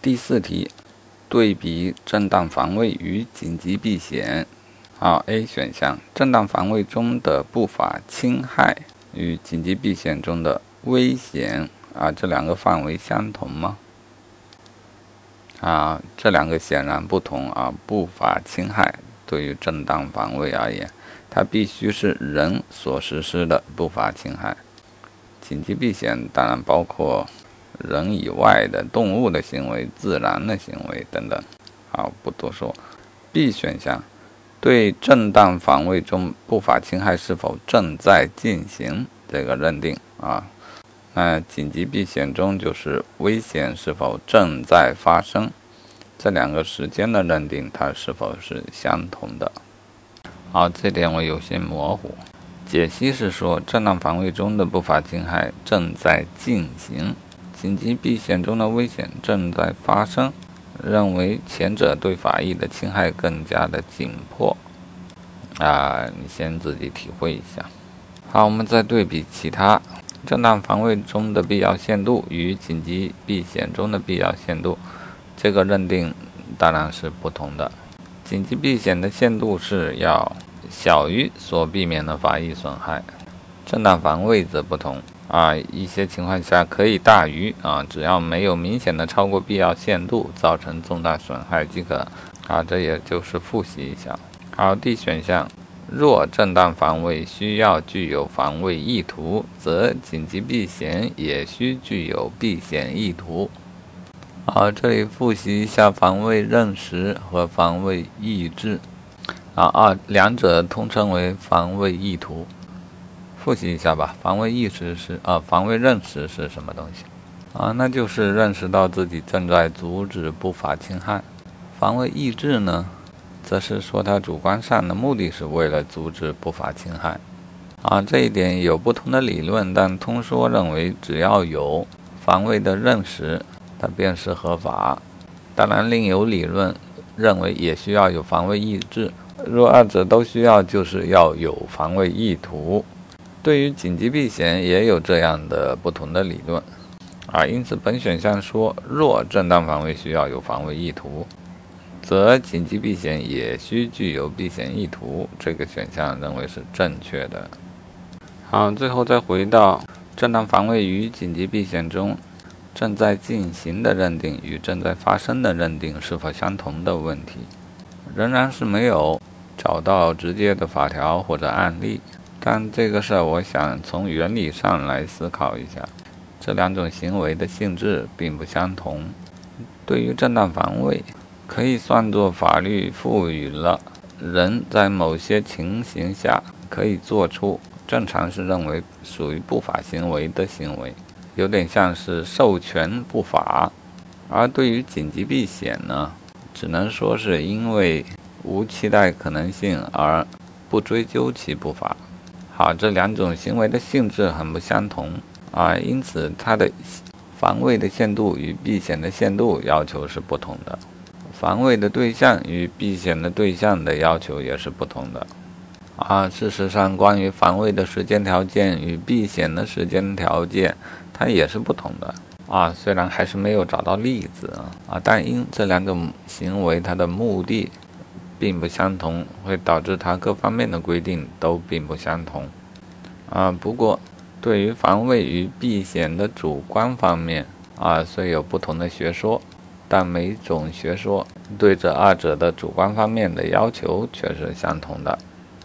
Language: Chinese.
第四题，对比正当防卫与紧急避险。好，A 选项，正当防卫中的不法侵害与紧急避险中的危险啊，这两个范围相同吗？啊，这两个显然不同啊。不法侵害对于正当防卫而言，它必须是人所实施的不法侵害。紧急避险当然包括。人以外的动物的行为、自然的行为等等，好，不多说。B 选项对正当防卫中不法侵害是否正在进行这个认定啊，那紧急避险中就是危险是否正在发生，这两个时间的认定它是否是相同的？好，这点我有些模糊。解析是说正当防卫中的不法侵害正在进行。紧急避险中的危险正在发生，认为前者对法益的侵害更加的紧迫。啊，你先自己体会一下。好，我们再对比其他正当防卫中的必要限度与紧急避险中的必要限度，这个认定当然是不同的。紧急避险的限度是要小于所避免的法益损害，正当防卫则不同。啊，一些情况下可以大于啊，只要没有明显的超过必要限度，造成重大损害即可。啊，这也就是复习一下。好，D 选项，若正当防卫需要具有防卫意图，则紧急避险也需具有避险意图。好，这里复习一下防卫认识和防卫意志。啊二，两者通称为防卫意图。复习一下吧，防卫意识是啊，防卫认识是什么东西啊？那就是认识到自己正在阻止不法侵害。防卫意志呢，则是说他主观上的目的是为了阻止不法侵害啊。这一点有不同的理论，但通说认为只要有防卫的认识，它便是合法。当然，另有理论认为也需要有防卫意志。若二者都需要，就是要有防卫意图。对于紧急避险也有这样的不同的理论，啊，因此本选项说，若正当防卫需要有防卫意图，则紧急避险也需具有避险意图。这个选项认为是正确的。好，最后再回到正当防卫与紧急避险中正在进行的认定与正在发生的认定是否相同的问题，仍然是没有找到直接的法条或者案例。但这个事儿，我想从原理上来思考一下，这两种行为的性质并不相同。对于正当防卫，可以算作法律赋予了人在某些情形下可以做出正常是认为属于不法行为的行为，有点像是授权不法。而对于紧急避险呢，只能说是因为无期待可能性而不追究其不法。好，这两种行为的性质很不相同啊，因此它的防卫的限度与避险的限度要求是不同的，防卫的对象与避险的对象的要求也是不同的啊。事实上，关于防卫的时间条件与避险的时间条件，它也是不同的啊。虽然还是没有找到例子啊，但因这两种行为它的目的。并不相同，会导致它各方面的规定都并不相同。啊，不过对于防卫与避险的主观方面，啊虽有不同的学说，但每种学说对这二者的主观方面的要求却是相同的。